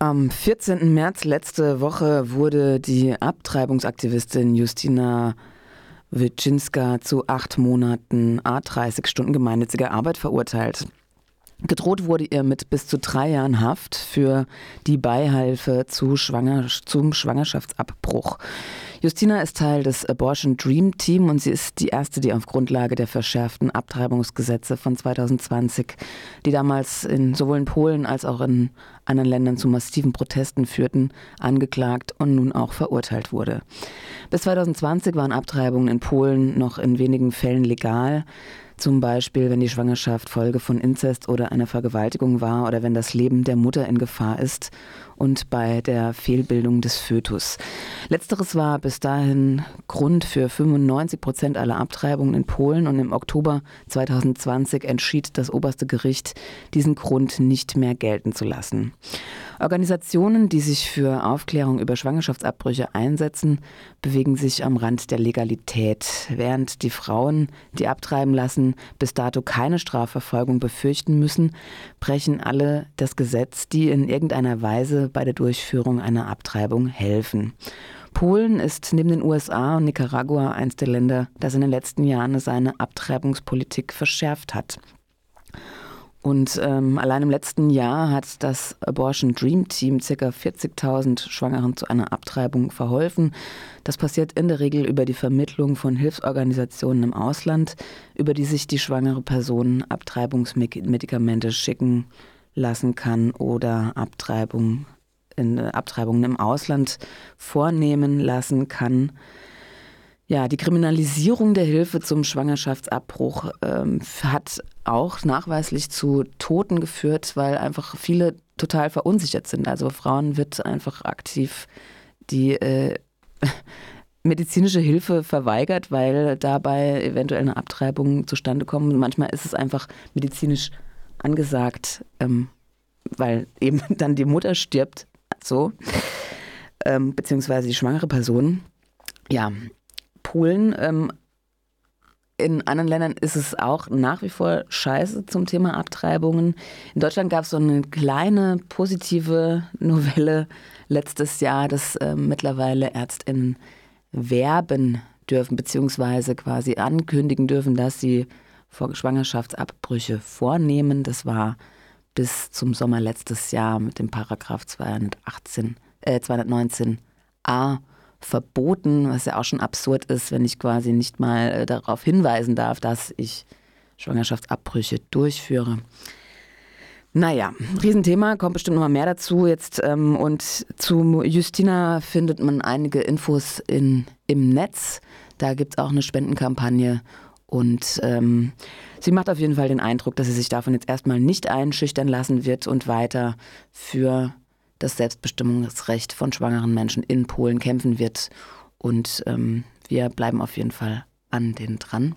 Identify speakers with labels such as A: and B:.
A: Am 14. März letzte Woche wurde die Abtreibungsaktivistin Justina Witschinska zu acht Monaten A 30 Stunden gemeinnütziger Arbeit verurteilt. Gedroht wurde ihr mit bis zu drei Jahren Haft für die Beihilfe zu Schwanger zum Schwangerschaftsabbruch. Justina ist Teil des Abortion Dream Team und sie ist die erste, die auf Grundlage der verschärften Abtreibungsgesetze von 2020, die damals in, sowohl in Polen als auch in anderen Ländern zu massiven Protesten führten, angeklagt und nun auch verurteilt wurde. Bis 2020 waren Abtreibungen in Polen noch in wenigen Fällen legal. Zum Beispiel, wenn die Schwangerschaft Folge von Inzest oder einer Vergewaltigung war oder wenn das Leben der Mutter in Gefahr ist und bei der Fehlbildung des Fötus. Letzteres war bis dahin Grund für 95 Prozent aller Abtreibungen in Polen und im Oktober 2020 entschied das oberste Gericht, diesen Grund nicht mehr gelten zu lassen. Organisationen, die sich für Aufklärung über Schwangerschaftsabbrüche einsetzen, bewegen sich am Rand der Legalität, während die Frauen, die abtreiben lassen, bis dato keine Strafverfolgung befürchten müssen, brechen alle das Gesetz, die in irgendeiner Weise bei der Durchführung einer Abtreibung helfen. Polen ist neben den USA und Nicaragua eines der Länder, das in den letzten Jahren seine Abtreibungspolitik verschärft hat. Und ähm, allein im letzten Jahr hat das Abortion Dream Team ca. 40.000 Schwangeren zu einer Abtreibung verholfen. Das passiert in der Regel über die Vermittlung von Hilfsorganisationen im Ausland, über die sich die schwangere Person Abtreibungsmedikamente schicken lassen kann oder Abtreibung in, Abtreibungen im Ausland vornehmen lassen kann. Ja, die Kriminalisierung der Hilfe zum Schwangerschaftsabbruch ähm, hat auch nachweislich zu Toten geführt, weil einfach viele total verunsichert sind. Also Frauen wird einfach aktiv die äh, medizinische Hilfe verweigert, weil dabei eventuell eine Abtreibung zustande kommt. manchmal ist es einfach medizinisch angesagt, ähm, weil eben dann die Mutter stirbt, so, ähm, beziehungsweise die schwangere Person. Ja, Polen. Ähm, in anderen Ländern ist es auch nach wie vor scheiße zum Thema Abtreibungen. In Deutschland gab es so eine kleine positive Novelle letztes Jahr, dass äh, mittlerweile Ärztinnen werben dürfen, beziehungsweise quasi ankündigen dürfen, dass sie Schwangerschaftsabbrüche vornehmen. Das war bis zum Sommer letztes Jahr mit dem Paragraph 218, äh, 219a verboten, was ja auch schon absurd ist, wenn ich quasi nicht mal äh, darauf hinweisen darf, dass ich Schwangerschaftsabbrüche durchführe. Naja, Riesenthema, kommt bestimmt noch mal mehr dazu jetzt. Ähm, und zu Justina findet man einige Infos in, im Netz. Da gibt es auch eine Spendenkampagne. Und ähm, sie macht auf jeden Fall den Eindruck, dass sie sich davon jetzt erstmal nicht einschüchtern lassen wird und weiter für das Selbstbestimmungsrecht von schwangeren Menschen in Polen kämpfen wird. Und ähm, wir bleiben auf jeden Fall an den dran.